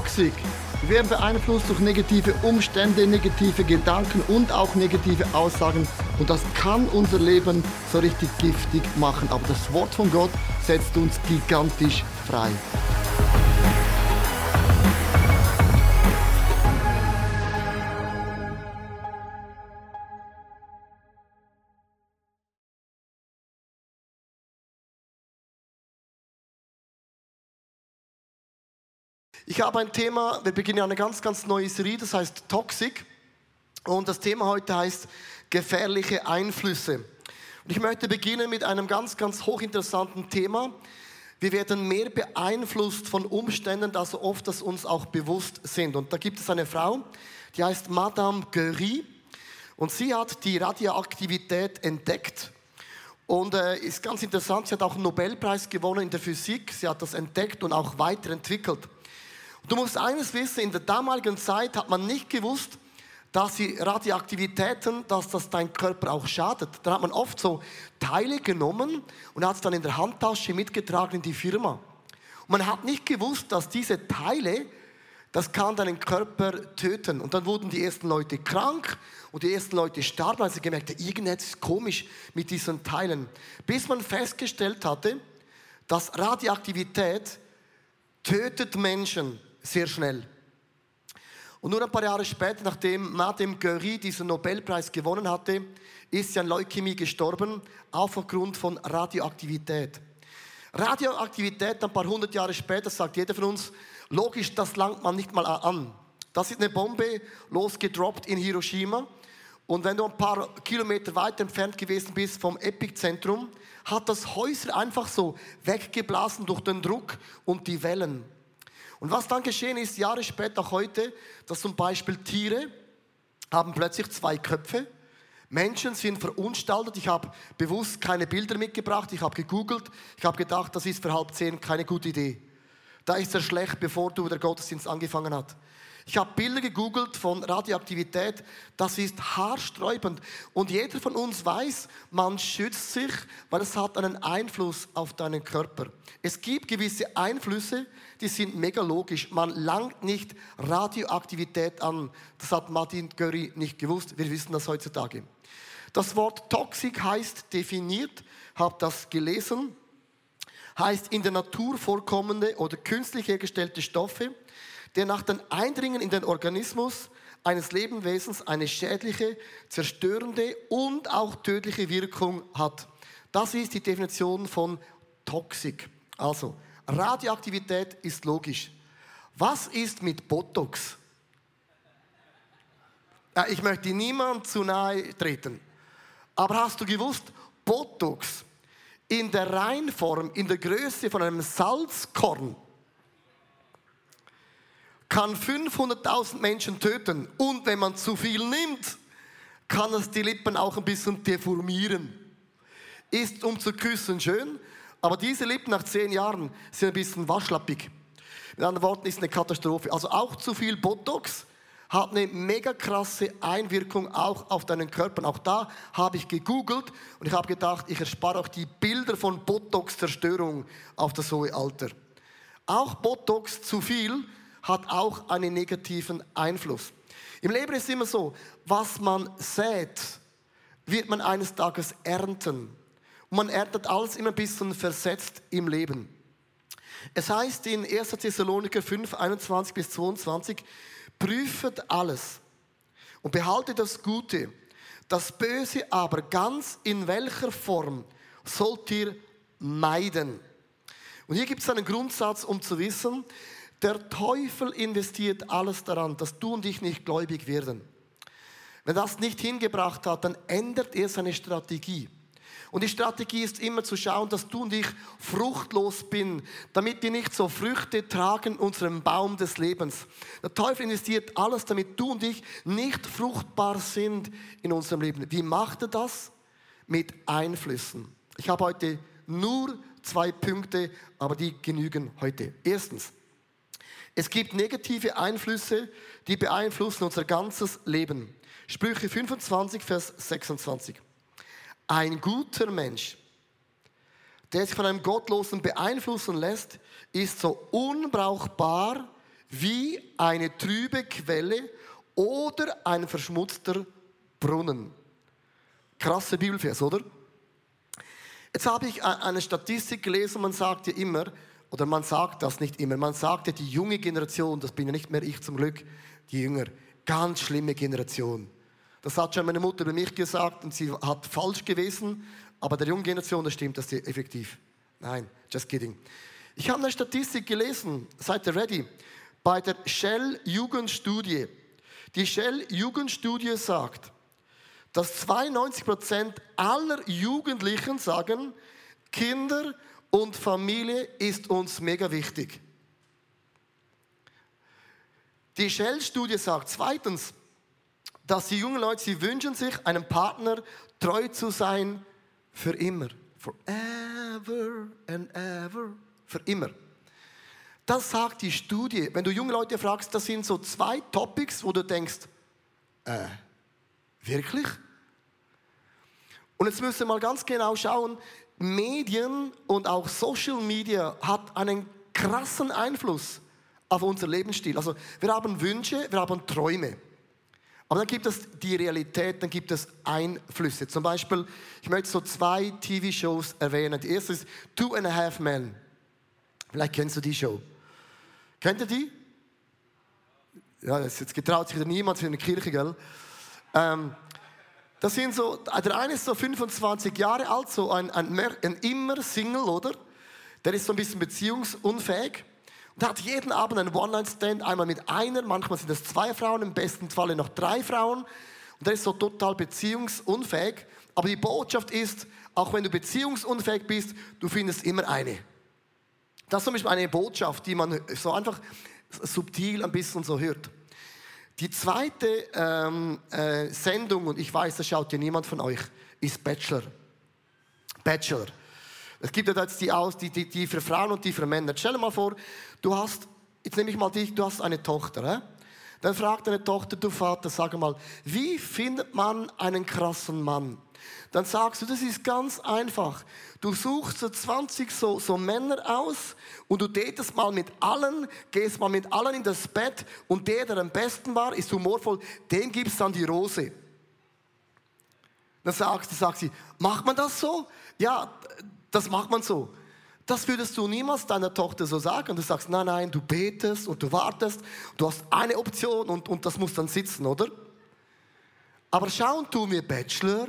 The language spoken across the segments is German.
Toxic. Wir werden beeinflusst durch negative Umstände, negative Gedanken und auch negative Aussagen. Und das kann unser Leben so richtig giftig machen. Aber das Wort von Gott setzt uns gigantisch frei. Ich habe ein Thema, wir beginnen eine ganz, ganz neue Serie, das heißt Toxic. Und das Thema heute heißt gefährliche Einflüsse. Und ich möchte beginnen mit einem ganz, ganz hochinteressanten Thema. Wir werden mehr beeinflusst von Umständen, als oft das uns auch bewusst sind. Und da gibt es eine Frau, die heißt Madame Curie. Und sie hat die Radioaktivität entdeckt. Und äh, ist ganz interessant, sie hat auch einen Nobelpreis gewonnen in der Physik. Sie hat das entdeckt und auch weiterentwickelt. Du musst eines wissen, in der damaligen Zeit hat man nicht gewusst, dass die Radioaktivitäten, dass das dein Körper auch schadet. Da hat man oft so Teile genommen und hat es dann in der Handtasche mitgetragen in die Firma. Und man hat nicht gewusst, dass diese Teile, das kann deinen Körper töten. Und dann wurden die ersten Leute krank und die ersten Leute starben, weil sie gemerkt haben, irgendetwas ist komisch mit diesen Teilen. Bis man festgestellt hatte, dass Radioaktivität tötet Menschen sehr schnell. Und nur ein paar Jahre später, nachdem Madame Curie diesen Nobelpreis gewonnen hatte, ist sie an Leukämie gestorben, auch aufgrund von Radioaktivität. Radioaktivität, ein paar hundert Jahre später, sagt jeder von uns, logisch, das langt man nicht mal an. Das ist eine Bombe losgedroppt in Hiroshima. Und wenn du ein paar Kilometer weit entfernt gewesen bist vom Epizentrum, hat das Häuser einfach so weggeblasen durch den Druck und die Wellen. Und was dann geschehen ist, Jahre später, auch heute, dass zum Beispiel Tiere haben plötzlich zwei Köpfe. Menschen sind verunstaltet. Ich habe bewusst keine Bilder mitgebracht. Ich habe gegoogelt. Ich habe gedacht, das ist für halb zehn keine gute Idee. Da ist er schlecht, bevor du der Gottesdienst angefangen hat. Ich habe Bilder gegoogelt von Radioaktivität. Das ist haarsträubend. Und jeder von uns weiß, man schützt sich, weil es hat einen Einfluss auf deinen Körper. Es gibt gewisse Einflüsse, die sind mega logisch. Man langt nicht Radioaktivität an. Das hat Martin Curry nicht gewusst. Wir wissen das heutzutage. Das Wort Toxik heißt definiert, habe das gelesen, heißt in der Natur vorkommende oder künstlich hergestellte Stoffe, der nach dem Eindringen in den Organismus eines Lebewesens eine schädliche, zerstörende und auch tödliche Wirkung hat. Das ist die Definition von Toxik. Also, Radioaktivität ist logisch. Was ist mit Botox? Ich möchte niemand zu nahe treten. Aber hast du gewusst, Botox in der Reinform, in der Größe von einem Salzkorn, kann 500.000 Menschen töten. Und wenn man zu viel nimmt, kann es die Lippen auch ein bisschen deformieren. Ist um zu küssen schön, aber diese Lippen nach zehn Jahren sind ein bisschen waschlappig. Mit anderen Worten ist eine Katastrophe. Also auch zu viel Botox hat eine mega krasse Einwirkung auch auf deinen Körper. Auch da habe ich gegoogelt und ich habe gedacht, ich erspare auch die Bilder von Botox-Zerstörung auf das hohe Alter. Auch Botox zu viel hat auch einen negativen Einfluss. Im Leben ist immer so, was man sät, wird man eines Tages ernten. Und man erntet alles immer ein bisschen versetzt im Leben. Es heißt in 1. Thessaloniker 5, 21 bis 22, prüfet alles und behaltet das Gute. Das Böse aber ganz in welcher Form sollt ihr meiden. Und hier gibt es einen Grundsatz, um zu wissen, der Teufel investiert alles daran, dass du und ich nicht gläubig werden. Wenn das nicht hingebracht hat, dann ändert er seine Strategie. Und die Strategie ist immer zu schauen, dass du und ich fruchtlos bin, damit wir nicht so Früchte tragen unserem Baum des Lebens. Der Teufel investiert alles, damit du und ich nicht fruchtbar sind in unserem Leben. Wie macht er das? Mit Einflüssen. Ich habe heute nur zwei Punkte, aber die genügen heute. Erstens, es gibt negative Einflüsse, die beeinflussen unser ganzes Leben. Sprüche 25, Vers 26. Ein guter Mensch, der sich von einem Gottlosen beeinflussen lässt, ist so unbrauchbar wie eine trübe Quelle oder ein verschmutzter Brunnen. Krasse Bibelvers, oder? Jetzt habe ich eine Statistik gelesen, man sagt ja immer, oder man sagt das nicht immer, man sagt ja, die junge Generation, das bin ja nicht mehr ich zum Glück, die Jünger, ganz schlimme Generation. Das hat schon meine Mutter bei mich gesagt und sie hat falsch gewesen, aber der jungen Generation, das stimmt das effektiv. Nein, just kidding. Ich habe eine Statistik gelesen, seid ihr ready? Bei der Shell Jugendstudie. Die Shell Jugendstudie sagt, dass 92% aller Jugendlichen sagen, Kinder und Familie ist uns mega wichtig. Die Shell-Studie sagt zweitens, dass die jungen Leute, sie wünschen sich, einem Partner treu zu sein für immer. Forever and ever. Für immer. Das sagt die Studie. Wenn du junge Leute fragst, das sind so zwei Topics, wo du denkst, äh, Wirklich? Und jetzt müssen wir mal ganz genau schauen, Medien und auch Social Media hat einen krassen Einfluss auf unser Lebensstil. Also wir haben Wünsche, wir haben Träume. Aber dann gibt es die Realität, dann gibt es Einflüsse. Zum Beispiel, ich möchte so zwei TV-Shows erwähnen. Die erste ist Two and a Half Men. Vielleicht kennst du die Show. Kennt ihr die? Ja, jetzt getraut sich wieder niemand für eine Kirche, gell? Ähm, das sind so, der eine ist so 25 Jahre alt, so ein, ein, ein immer Single, oder? Der ist so ein bisschen beziehungsunfähig und hat jeden Abend einen One-Night-Stand, einmal mit einer, manchmal sind es zwei Frauen, im besten Falle noch drei Frauen. Und der ist so total beziehungsunfähig. Aber die Botschaft ist, auch wenn du beziehungsunfähig bist, du findest immer eine. Das ist zum Beispiel eine Botschaft, die man so einfach subtil ein bisschen so hört. Die zweite ähm, äh, Sendung, und ich weiß, das schaut ja niemand von euch, ist Bachelor. Bachelor. Es gibt ja jetzt die aus, die, die, die für Frauen und die für Männer. Stell dir mal vor, du hast, jetzt nehme ich mal dich, du hast eine Tochter. Äh? Dann fragt deine Tochter, du Vater, sag mal, wie findet man einen krassen Mann? Dann sagst du, das ist ganz einfach. Du suchst so 20 so, so Männer aus und du datest mal mit allen, gehst mal mit allen in das Bett und der, der am besten war, ist humorvoll, dem gibst dann die Rose. Dann sagst, sagt sie, macht man das so? Ja, das macht man so. Das würdest du niemals deiner Tochter so sagen. Du sagst, nein, nein, du betest und du wartest, du hast eine Option und, und das muss dann sitzen, oder? Aber schauen tun wir Bachelor,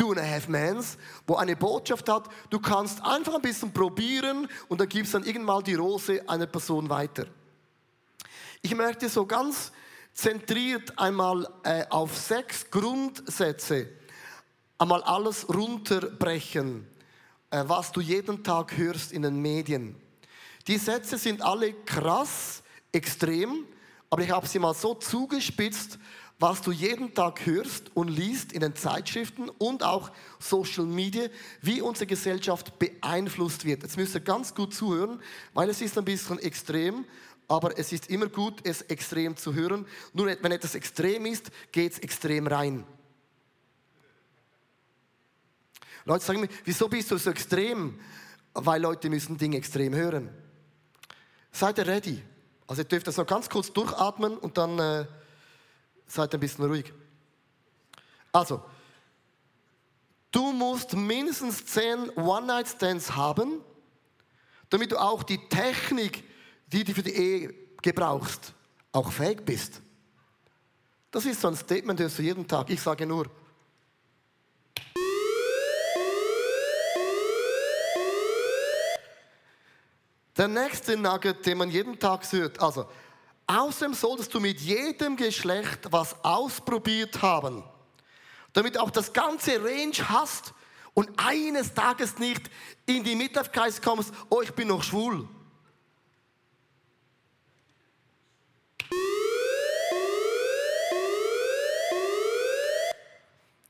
Two and a Half Mans, wo eine Botschaft hat, du kannst einfach ein bisschen probieren und dann gibst dann irgendwann die Rose einer Person weiter. Ich möchte so ganz zentriert einmal äh, auf sechs Grundsätze einmal alles runterbrechen, äh, was du jeden Tag hörst in den Medien. Die Sätze sind alle krass, extrem, aber ich habe sie mal so zugespitzt, was du jeden Tag hörst und liest in den Zeitschriften und auch Social Media, wie unsere Gesellschaft beeinflusst wird. Jetzt müsst ihr ganz gut zuhören, weil es ist ein bisschen extrem, aber es ist immer gut, es extrem zu hören. Nur wenn etwas extrem ist, geht es extrem rein. Leute sagen mir, wieso bist du so extrem? Weil Leute müssen Dinge extrem hören. Seid ihr ready? Also ihr dürft das noch ganz kurz durchatmen und dann... Äh, Seid ein bisschen ruhig. Also, du musst mindestens zehn One-Night-Stands haben, damit du auch die Technik, die du für die Ehe gebrauchst, auch fähig bist. Das ist so ein Statement, das du jeden Tag. Ich sage nur. Der nächste Nugget, den man jeden Tag hört, also Außerdem solltest du mit jedem Geschlecht was ausprobiert haben, damit du auch das ganze Range hast und eines Tages nicht in die Midlife-Kreis kommst, oh, ich bin noch schwul.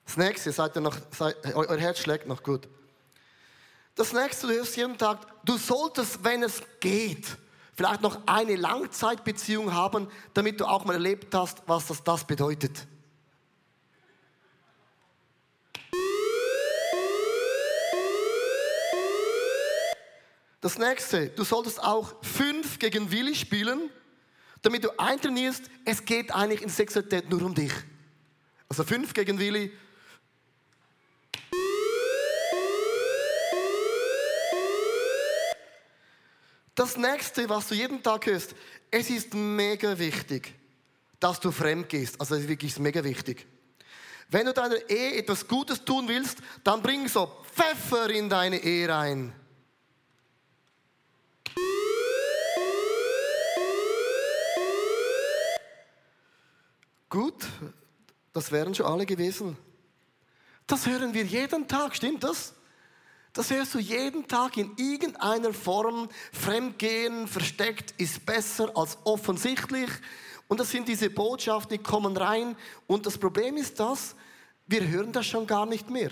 Das nächste, seid ihr noch, seid, euer Herz schlägt noch gut. Das nächste, du hörst jeden Tag, du solltest, wenn es geht, vielleicht noch eine Langzeitbeziehung haben, damit du auch mal erlebt hast, was das, das bedeutet. Das nächste, du solltest auch fünf gegen Willi spielen, damit du eintrainierst, es geht eigentlich in Sexualität nur um dich. Also fünf gegen Willi. Das nächste, was du jeden Tag hörst, es ist mega wichtig, dass du fremd gehst. Also es ist wirklich mega wichtig. Wenn du deiner Ehe etwas Gutes tun willst, dann bring so Pfeffer in deine Ehe rein. Gut, das wären schon alle gewesen. Das hören wir jeden Tag, stimmt das? Das hörst du jeden Tag in irgendeiner Form. Fremdgehen, versteckt ist besser als offensichtlich. Und das sind diese Botschaften, die kommen rein. Und das Problem ist das, wir hören das schon gar nicht mehr.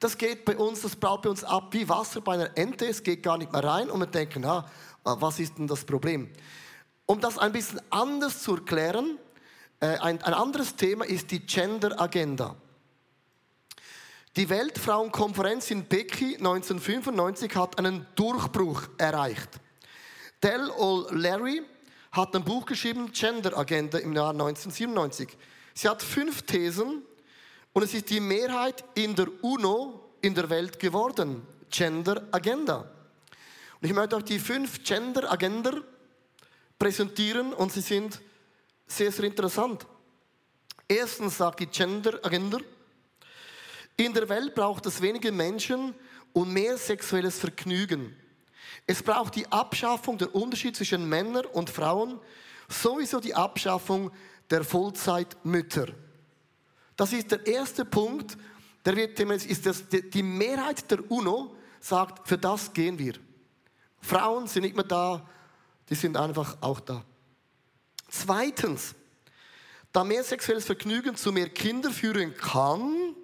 Das geht bei uns, das prallt bei uns ab wie Wasser bei einer Ente. Es geht gar nicht mehr rein und wir denken, ah, was ist denn das Problem? Um das ein bisschen anders zu erklären, äh, ein anderes Thema ist die Gender Agenda. Die Weltfrauenkonferenz in Peking 1995 hat einen Durchbruch erreicht. Del O'Leary hat ein Buch geschrieben, Gender Agenda im Jahr 1997. Sie hat fünf Thesen und es ist die Mehrheit in der UNO in der Welt geworden. Gender Agenda. Und ich möchte auch die fünf Gender Agenda präsentieren und sie sind sehr, sehr interessant. Erstens sagt die Gender Agenda, in der Welt braucht es wenige Menschen und mehr sexuelles Vergnügen. Es braucht die Abschaffung der Unterschiede zwischen Männern und Frauen, sowieso die Abschaffung der Vollzeitmütter. Das ist der erste Punkt, der wird ist das, die Mehrheit der UNO sagt, für das gehen wir. Frauen sind nicht mehr da, die sind einfach auch da. Zweitens, da mehr sexuelles Vergnügen zu mehr Kindern führen kann,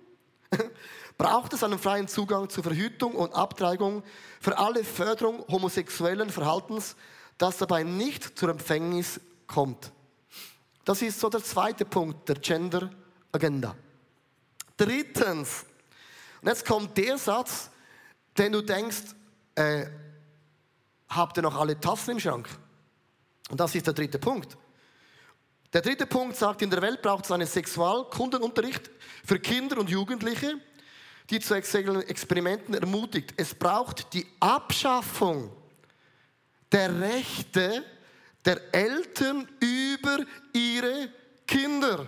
braucht es einen freien Zugang zur Verhütung und Abtreibung für alle Förderung homosexuellen Verhaltens, das dabei nicht zur Empfängnis kommt. Das ist so der zweite Punkt der Gender Agenda. Drittens, und jetzt kommt der Satz, den du denkst, äh, habt ihr noch alle Tassen im Schrank? Und das ist der dritte Punkt. Der dritte Punkt sagt, in der Welt braucht es einen Sexualkundenunterricht für Kinder und Jugendliche, die zu Experimenten ermutigt. Es braucht die Abschaffung der Rechte der Eltern über ihre Kinder.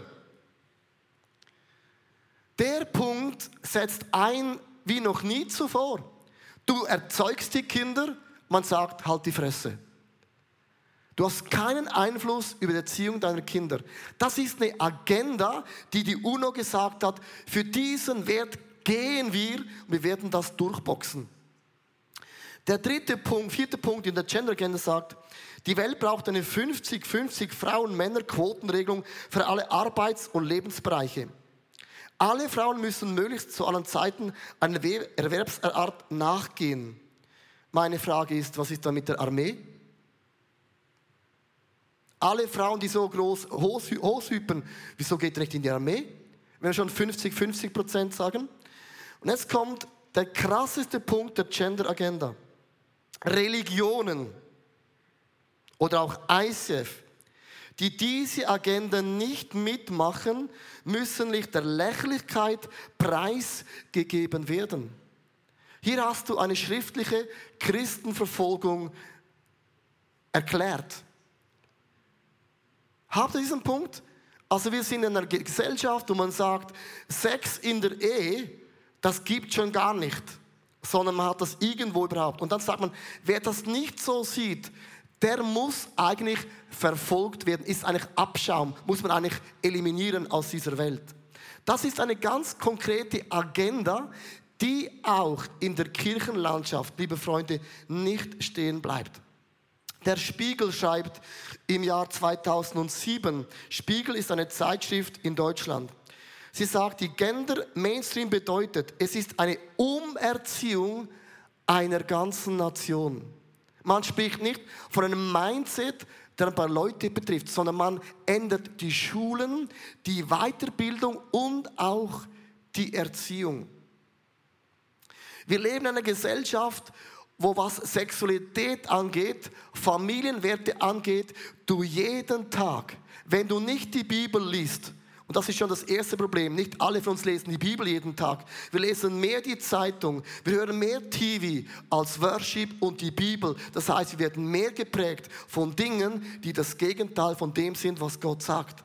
Der Punkt setzt ein wie noch nie zuvor. Du erzeugst die Kinder, man sagt, halt die Fresse. Du hast keinen Einfluss über die Erziehung deiner Kinder. Das ist eine Agenda, die die UNO gesagt hat, für diesen Wert gehen wir und wir werden das durchboxen. Der dritte Punkt, vierte Punkt in der Gender Agenda sagt, die Welt braucht eine 50-50 Frauen-Männer-Quotenregelung für alle Arbeits- und Lebensbereiche. Alle Frauen müssen möglichst zu allen Zeiten einer Erwerbsart nachgehen. Meine Frage ist, was ist da mit der Armee? Alle Frauen, die so groß hochhypen, wieso geht ihr nicht in die Armee? Wenn wir schon 50, 50 Prozent sagen. Und jetzt kommt der krasseste Punkt der Gender Agenda. Religionen oder auch ICF, die diese Agenda nicht mitmachen, müssen nicht der Lächerlichkeit preisgegeben werden. Hier hast du eine schriftliche Christenverfolgung erklärt. Habt ihr diesen Punkt? Also wir sind in einer Gesellschaft, wo man sagt, Sex in der Ehe, das gibt schon gar nicht, sondern man hat das irgendwo überhaupt. Und dann sagt man, wer das nicht so sieht, der muss eigentlich verfolgt werden, ist eigentlich Abschaum, muss man eigentlich eliminieren aus dieser Welt. Das ist eine ganz konkrete Agenda, die auch in der Kirchenlandschaft, liebe Freunde, nicht stehen bleibt. Der Spiegel schreibt im Jahr 2007, Spiegel ist eine Zeitschrift in Deutschland. Sie sagt, die Gender Mainstream bedeutet, es ist eine Umerziehung einer ganzen Nation. Man spricht nicht von einem Mindset, der ein paar Leute betrifft, sondern man ändert die Schulen, die Weiterbildung und auch die Erziehung. Wir leben in einer Gesellschaft, wo was Sexualität angeht, Familienwerte angeht, du jeden Tag, wenn du nicht die Bibel liest, und das ist schon das erste Problem. Nicht alle von uns lesen die Bibel jeden Tag. Wir lesen mehr die Zeitung, wir hören mehr TV als Worship und die Bibel. Das heißt, wir werden mehr geprägt von Dingen, die das Gegenteil von dem sind, was Gott sagt.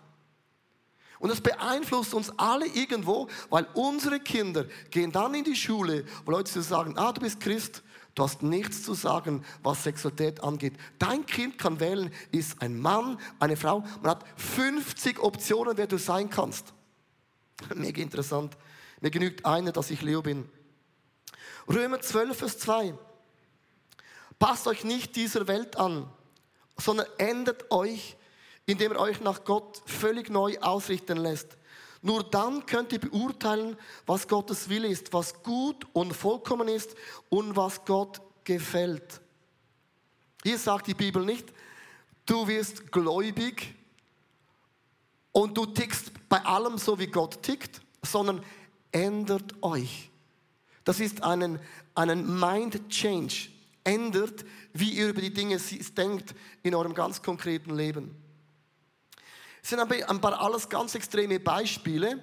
Und das beeinflusst uns alle irgendwo, weil unsere Kinder gehen dann in die Schule, wo Leute sagen, ah, du bist Christ, Du hast nichts zu sagen, was Sexualität angeht. Dein Kind kann wählen, ist ein Mann, eine Frau. Man hat 50 Optionen, wer du sein kannst. Mega interessant. Mir genügt eine, dass ich Leo bin. Römer 12, Vers 2. Passt euch nicht dieser Welt an, sondern ändert euch, indem ihr euch nach Gott völlig neu ausrichten lässt. Nur dann könnt ihr beurteilen, was Gottes Wille ist, was gut und vollkommen ist und was Gott gefällt. Hier sagt die Bibel nicht, du wirst gläubig und du tickst bei allem so, wie Gott tickt, sondern ändert euch. Das ist einen, einen Mind Change. Ändert, wie ihr über die Dinge denkt in eurem ganz konkreten Leben. Es sind ein paar alles ganz extreme Beispiele,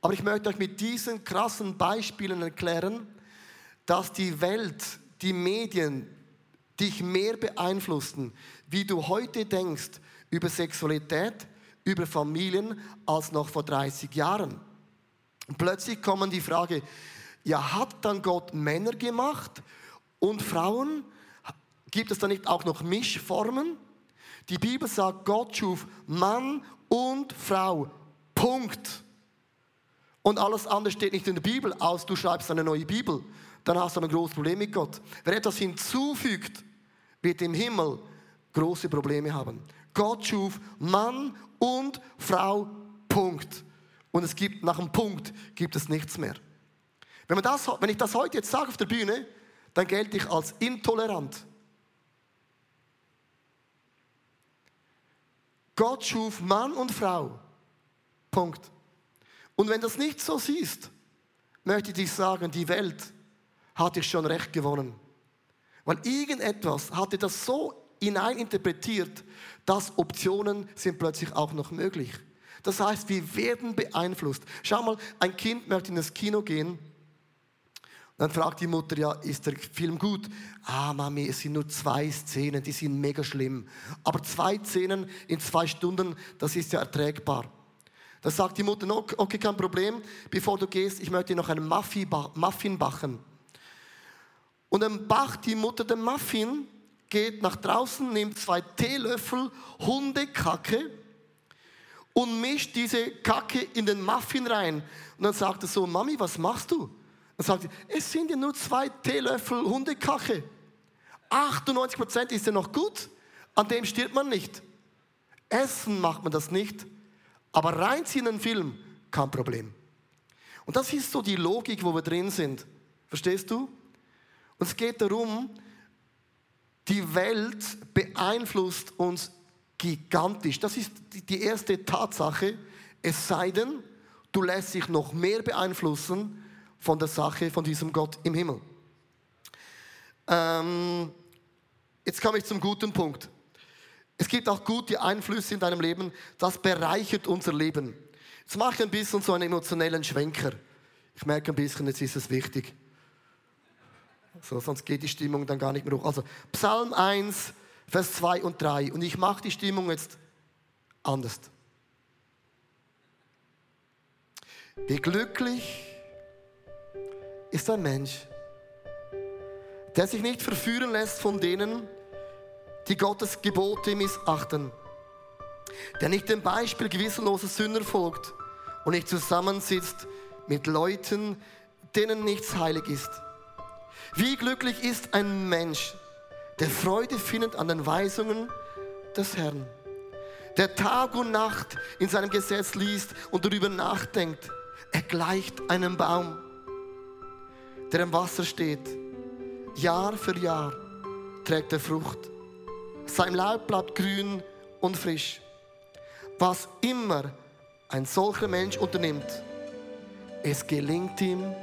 aber ich möchte euch mit diesen krassen Beispielen erklären, dass die Welt, die Medien dich mehr beeinflussen, wie du heute denkst über Sexualität, über Familien, als noch vor 30 Jahren. Und plötzlich kommen die Frage, ja, hat dann Gott Männer gemacht und Frauen? Gibt es da nicht auch noch Mischformen? Die Bibel sagt, Gott schuf Mann und Frau. Punkt. Und alles andere steht nicht in der Bibel, aus du schreibst eine neue Bibel. Dann hast du ein großes Problem mit Gott. Wer etwas hinzufügt, wird im Himmel große Probleme haben. Gott schuf Mann und Frau. Punkt. Und es gibt nach dem Punkt gibt es nichts mehr. Wenn, man das, wenn ich das heute jetzt sage auf der Bühne, dann gelte ich als intolerant. Gott schuf Mann und Frau. Punkt. Und wenn das nicht so siehst, möchte ich sagen, die Welt hat dich schon recht gewonnen. Weil irgendetwas hatte das so hineininterpretiert, dass Optionen sind plötzlich auch noch möglich. Das heißt, wir werden beeinflusst. Schau mal, ein Kind möchte in das Kino gehen dann fragt die Mutter, ja, ist der Film gut? Ah, Mami, es sind nur zwei Szenen, die sind mega schlimm. Aber zwei Szenen in zwei Stunden, das ist ja erträgbar. Da sagt die Mutter, okay, kein Problem, bevor du gehst, ich möchte noch einen Muffin backen. Und dann backt die Mutter den Muffin, geht nach draußen, nimmt zwei Teelöffel Hundekacke und mischt diese Kacke in den Muffin rein. Und dann sagt er so, Mami, was machst du? Dann sagt es sind ja nur zwei Teelöffel Hundekache. 98 Prozent ist ja noch gut, an dem stirbt man nicht. Essen macht man das nicht, aber reinziehen in den Film, kein Problem. Und das ist so die Logik, wo wir drin sind. Verstehst du? Und es geht darum, die Welt beeinflusst uns gigantisch. Das ist die erste Tatsache. Es sei denn, du lässt dich noch mehr beeinflussen von der Sache von diesem Gott im Himmel. Ähm, jetzt komme ich zum guten Punkt. Es gibt auch gute Einflüsse in deinem Leben, das bereichert unser Leben. Jetzt mache ich ein bisschen so einen emotionellen Schwenker. Ich merke ein bisschen, jetzt ist es wichtig. So, sonst geht die Stimmung dann gar nicht mehr hoch. Also Psalm 1, Vers 2 und 3. Und ich mache die Stimmung jetzt anders. Wie glücklich ist ein Mensch, der sich nicht verführen lässt von denen, die Gottes Gebote missachten, der nicht dem Beispiel gewissenloser Sünder folgt und nicht zusammensitzt mit Leuten, denen nichts heilig ist. Wie glücklich ist ein Mensch, der Freude findet an den Weisungen des Herrn, der Tag und Nacht in seinem Gesetz liest und darüber nachdenkt. Er gleicht einem Baum, der im Wasser steht. Jahr für Jahr trägt er Frucht. Sein Laub bleibt grün und frisch. Was immer ein solcher Mensch unternimmt, es gelingt ihm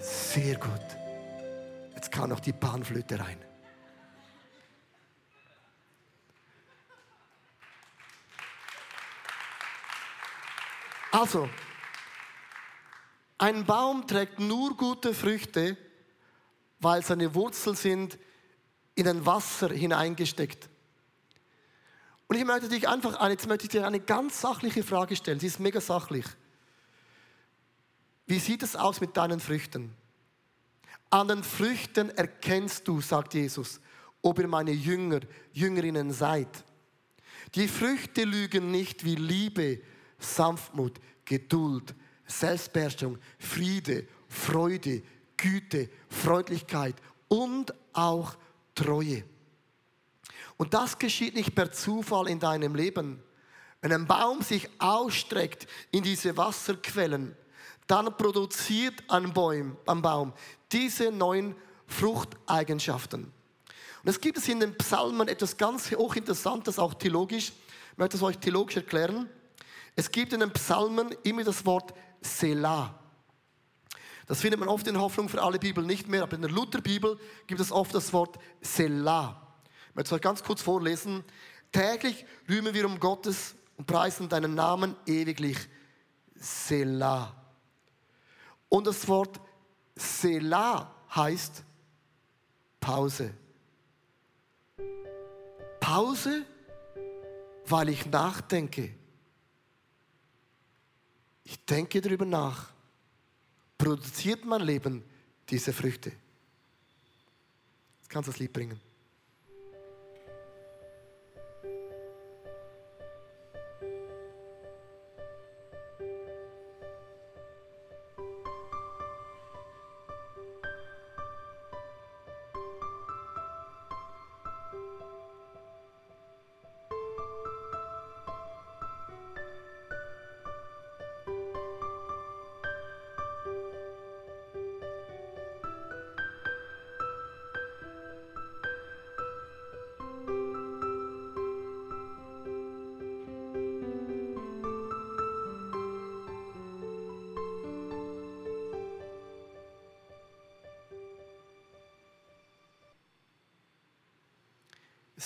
sehr gut. Jetzt kam noch die Panflöte rein. Also, ein Baum trägt nur gute Früchte, weil seine Wurzeln sind in ein Wasser hineingesteckt. Und ich möchte dich einfach, jetzt möchte ich dir eine ganz sachliche Frage stellen. Sie ist mega sachlich. Wie sieht es aus mit deinen Früchten? An den Früchten erkennst du, sagt Jesus, ob ihr meine Jünger, Jüngerinnen seid. Die Früchte lügen nicht wie Liebe, Sanftmut, Geduld, Selbstbeherrschung, Friede, Freude, Güte, Freundlichkeit und auch Treue. Und das geschieht nicht per Zufall in deinem Leben. Wenn ein Baum sich ausstreckt in diese Wasserquellen, dann produziert ein Baum, ein Baum diese neuen Fruchteigenschaften. Und es gibt es in den Psalmen etwas ganz hochinteressantes, auch theologisch. Ich möchte es euch theologisch erklären. Es gibt in den Psalmen immer das Wort Selah. Das findet man oft in Hoffnung für alle Bibel nicht mehr, aber in der Lutherbibel gibt es oft das Wort Selah. Ich möchte es euch ganz kurz vorlesen. Täglich rühmen wir um Gottes und preisen deinen Namen ewiglich. Selah. Und das Wort Selah heißt Pause. Pause, weil ich nachdenke. Ich denke darüber nach. Produziert mein Leben diese Früchte? Jetzt kannst du das Lied bringen.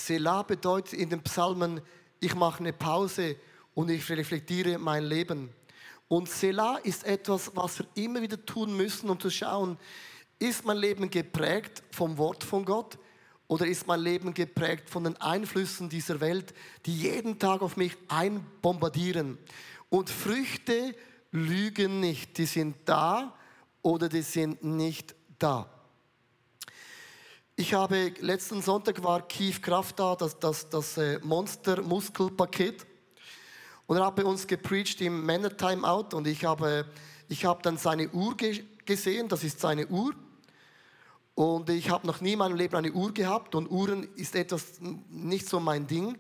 Selah bedeutet in den Psalmen, ich mache eine Pause und ich reflektiere mein Leben. Und Selah ist etwas, was wir immer wieder tun müssen, um zu schauen, ist mein Leben geprägt vom Wort von Gott oder ist mein Leben geprägt von den Einflüssen dieser Welt, die jeden Tag auf mich einbombardieren. Und Früchte lügen nicht, die sind da oder die sind nicht da. Ich habe letzten Sonntag war Keith Kraft da, das, das, das äh, Monster-Muskelpaket. Und er hat bei uns gepreacht im Männer Timeout und ich habe, ich habe dann seine Uhr ge gesehen, das ist seine Uhr. Und ich habe noch nie in meinem Leben eine Uhr gehabt und Uhren ist etwas nicht so mein Ding.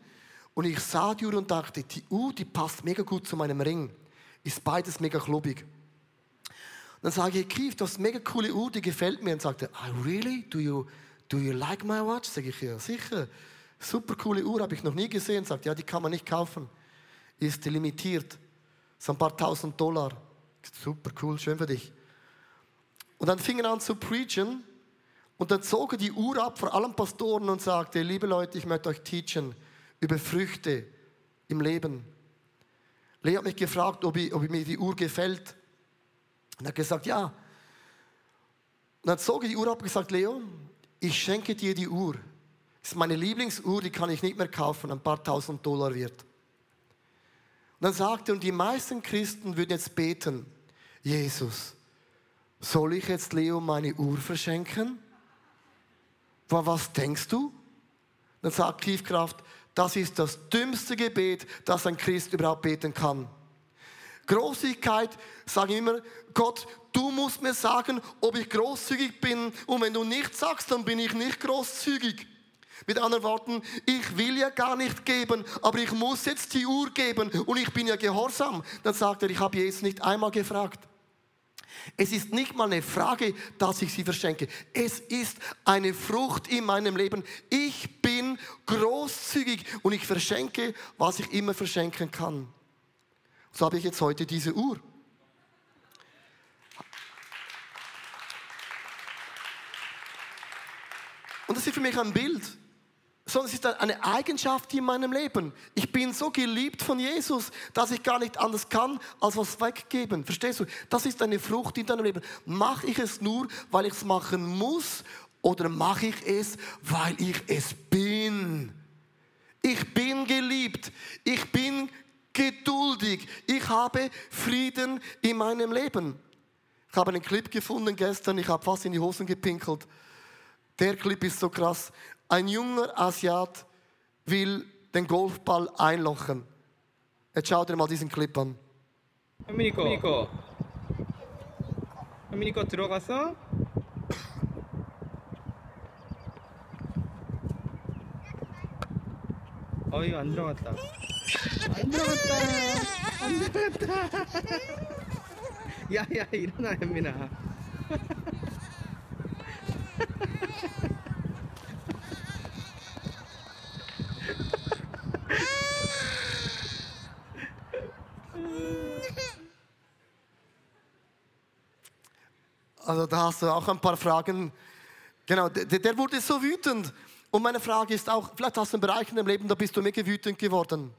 Und ich sah die Uhr und dachte, die Uhr, die passt mega gut zu meinem Ring. Ist beides mega klubig. dann sage ich, Keith, das ist eine mega coole Uhr, die gefällt mir. Und sagte, oh, really? Do you, Do you like my watch? Sag ich, ja, sicher. Super coole Uhr, habe ich noch nie gesehen. Sagt, ja, die kann man nicht kaufen. Ist limitiert. So ein paar tausend Dollar. Super cool, schön für dich. Und dann fing er an zu preachen. Und dann zog er die Uhr ab vor allen Pastoren und sagte, liebe Leute, ich möchte euch teachen über Früchte im Leben. Leo hat mich gefragt, ob, ich, ob mir die Uhr gefällt. Und er hat gesagt, ja. Und dann zog er die Uhr ab und gesagt, Leo, ich schenke dir die Uhr. Das ist meine Lieblingsuhr, die kann ich nicht mehr kaufen, ein paar tausend Dollar wert. Und dann sagte er, und die meisten Christen würden jetzt beten, Jesus, soll ich jetzt Leo meine Uhr verschenken? Was denkst du? Dann sagt Tiefkraft, das ist das dümmste Gebet, das ein Christ überhaupt beten kann. Großzügigkeit, sage ich immer, Gott, du musst mir sagen, ob ich großzügig bin. Und wenn du nichts sagst, dann bin ich nicht großzügig. Mit anderen Worten, ich will ja gar nicht geben, aber ich muss jetzt die Uhr geben und ich bin ja gehorsam. Dann sagt er, ich habe Jesus nicht einmal gefragt. Es ist nicht mal eine Frage, dass ich sie verschenke. Es ist eine Frucht in meinem Leben. Ich bin großzügig und ich verschenke, was ich immer verschenken kann. So habe ich jetzt heute diese Uhr. Und das ist für mich ein Bild, sondern es ist eine Eigenschaft in meinem Leben. Ich bin so geliebt von Jesus, dass ich gar nicht anders kann, als was weggeben. Verstehst du? Das ist eine Frucht in deinem Leben. Mache ich es nur, weil ich es machen muss, oder mache ich es, weil ich es bin? Ich bin geliebt. Ich bin geduldig. Ich habe Frieden in meinem Leben. Ich habe einen Clip gefunden gestern, ich habe fast in die Hosen gepinkelt. Der Clip ist so krass. Ein junger Asiat will den Golfball einlochen. Jetzt schau dir mal diesen Clip an. 현민이 거. 현민이 거. 현민이 거 들어갔어? 어이 안 들어갔다. 안 들어갔다. 안 들어갔다. 야야 일어나 현민아. Also da hast du auch ein paar Fragen. Genau, der, der wurde so wütend. Und meine Frage ist auch, vielleicht hast du einen Bereich in deinem Leben, da bist du mega wütend geworden.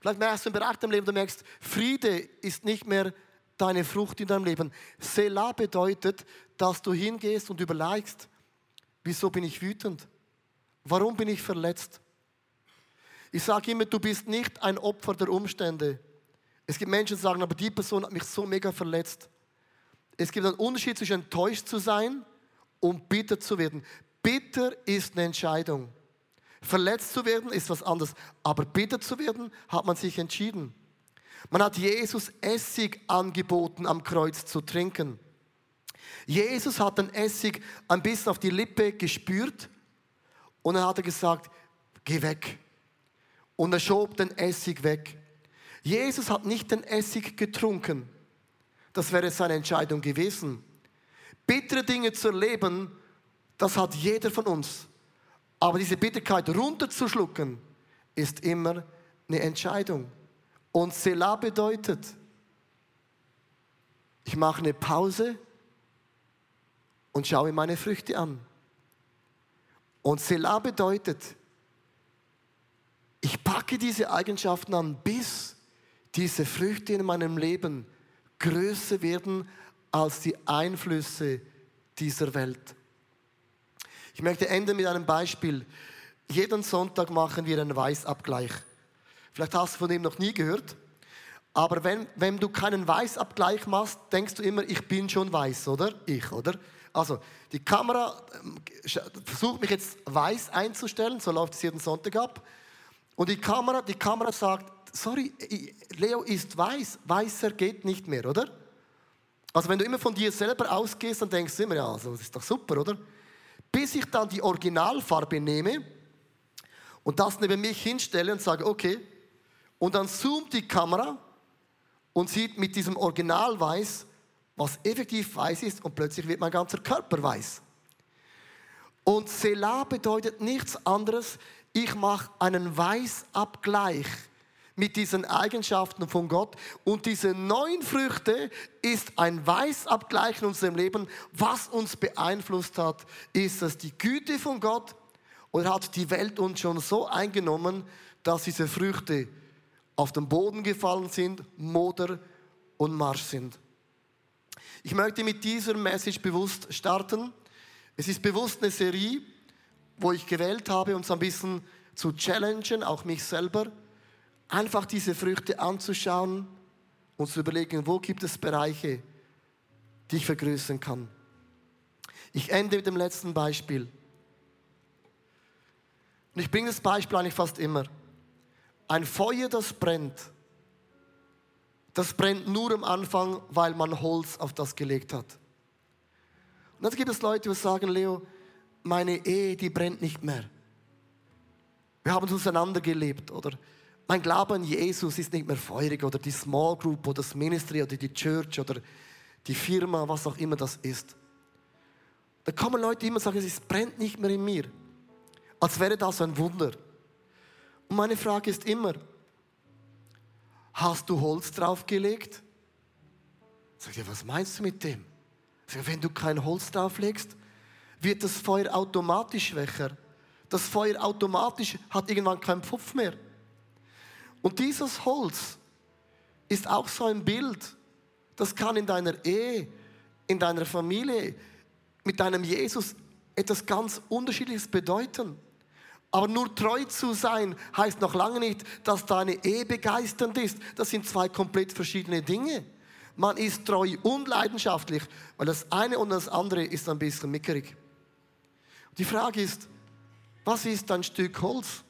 Vielleicht merkst du einen Bereich in deinem Leben, du merkst, Friede ist nicht mehr deine Frucht in deinem Leben. Selah bedeutet, dass du hingehst und überlegst, wieso bin ich wütend? Warum bin ich verletzt? Ich sage immer, du bist nicht ein Opfer der Umstände. Es gibt Menschen, die sagen, aber die Person hat mich so mega verletzt. Es gibt einen Unterschied zwischen enttäuscht zu sein und bitter zu werden. Bitter ist eine Entscheidung. Verletzt zu werden ist was anderes. Aber bitter zu werden, hat man sich entschieden. Man hat Jesus Essig angeboten, am Kreuz zu trinken. Jesus hat den Essig ein bisschen auf die Lippe gespürt und dann hat er gesagt, geh weg. Und er schob den Essig weg. Jesus hat nicht den Essig getrunken. Das wäre seine Entscheidung gewesen. Bittere Dinge zu erleben, das hat jeder von uns. Aber diese Bitterkeit runterzuschlucken, ist immer eine Entscheidung. Und Selah bedeutet, ich mache eine Pause und schaue meine Früchte an. Und Selah bedeutet, ich packe diese Eigenschaften an, bis diese Früchte in meinem Leben größer werden als die Einflüsse dieser Welt. Ich möchte enden mit einem Beispiel. Jeden Sonntag machen wir einen Weißabgleich. Vielleicht hast du von dem noch nie gehört. Aber wenn, wenn du keinen Weißabgleich machst, denkst du immer, ich bin schon weiß, oder? Ich, oder? Also, die Kamera ähm, versucht mich jetzt weiß einzustellen, so läuft es jeden Sonntag ab. Und die Kamera, die Kamera sagt, sorry, Leo ist weiß, weißer geht nicht mehr, oder? Also wenn du immer von dir selber ausgehst, dann denkst du immer, ja, also, das ist doch super, oder? Bis ich dann die Originalfarbe nehme und das neben mich hinstelle und sage, okay, und dann zoomt die Kamera und sieht mit diesem Originalweiß, was effektiv weiß ist und plötzlich wird mein ganzer Körper weiß. Und Selah bedeutet nichts anderes, ich mache einen Weißabgleich mit diesen Eigenschaften von Gott. Und diese neun Früchte ist ein Weißabgleich in unserem Leben. Was uns beeinflusst hat, ist es die Güte von Gott oder hat die Welt uns schon so eingenommen, dass diese Früchte auf den Boden gefallen sind, Moder und Marsch sind. Ich möchte mit dieser Message bewusst starten. Es ist bewusst eine Serie, wo ich gewählt habe, uns ein bisschen zu challengen, auch mich selber, einfach diese Früchte anzuschauen und zu überlegen, wo gibt es Bereiche, die ich vergrößern kann. Ich ende mit dem letzten Beispiel. Und ich bringe das Beispiel eigentlich fast immer. Ein Feuer, das brennt, das brennt nur am Anfang, weil man Holz auf das gelegt hat. Und dann gibt es Leute, die sagen, Leo, meine Ehe, die brennt nicht mehr. Wir haben auseinandergelebt oder mein Glaube an Jesus ist nicht mehr feurig oder die Small Group oder das Ministry oder die Church oder die Firma, was auch immer das ist. Da kommen Leute immer und sagen, es brennt nicht mehr in mir. Als wäre das ein Wunder. Und meine Frage ist immer, hast du Holz draufgelegt? Sag ich, was meinst du mit dem? Sag ich, wenn du kein Holz drauflegst, wird das Feuer automatisch schwächer. Das Feuer automatisch hat irgendwann keinen Pfupf mehr. Und dieses Holz ist auch so ein Bild. Das kann in deiner Ehe, in deiner Familie, mit deinem Jesus etwas ganz Unterschiedliches bedeuten. Aber nur treu zu sein heißt noch lange nicht, dass deine Ehe begeisternd ist. Das sind zwei komplett verschiedene Dinge. Man ist treu und leidenschaftlich, weil das eine und das andere ist ein bisschen mickerig. Die Frage ist, was ist ein Stück Holz,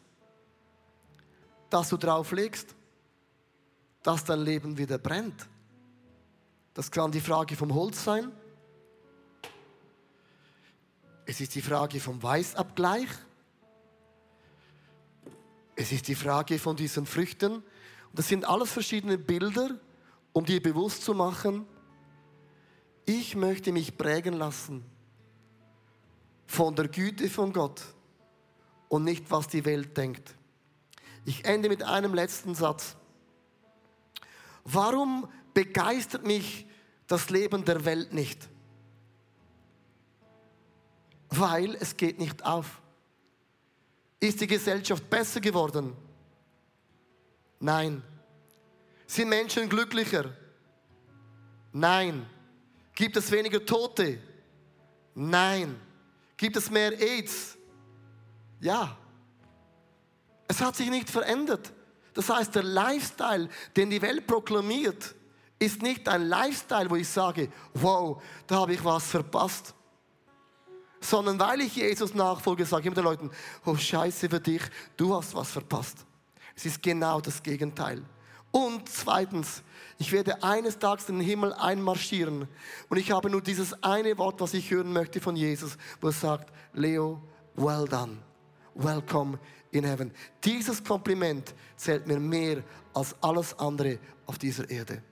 das du drauflegst, dass dein Leben wieder brennt? Das kann die Frage vom Holz sein. Es ist die Frage vom Weißabgleich. Es ist die Frage von diesen Früchten. Und das sind alles verschiedene Bilder, um dir bewusst zu machen, ich möchte mich prägen lassen von der Güte von Gott und nicht, was die Welt denkt. Ich ende mit einem letzten Satz. Warum begeistert mich das Leben der Welt nicht? Weil es geht nicht auf. Ist die Gesellschaft besser geworden? Nein. Sind Menschen glücklicher? Nein. Gibt es weniger Tote? Nein. Gibt es mehr AIDS? Ja. Es hat sich nicht verändert. Das heißt, der Lifestyle, den die Welt proklamiert, ist nicht ein Lifestyle, wo ich sage, wow, da habe ich was verpasst sondern weil ich Jesus nachfolge, sage ich immer den Leuten, oh Scheiße für dich, du hast was verpasst. Es ist genau das Gegenteil. Und zweitens, ich werde eines Tages in den Himmel einmarschieren und ich habe nur dieses eine Wort, was ich hören möchte von Jesus, wo er sagt, Leo, well done, welcome in heaven. Dieses Kompliment zählt mir mehr als alles andere auf dieser Erde.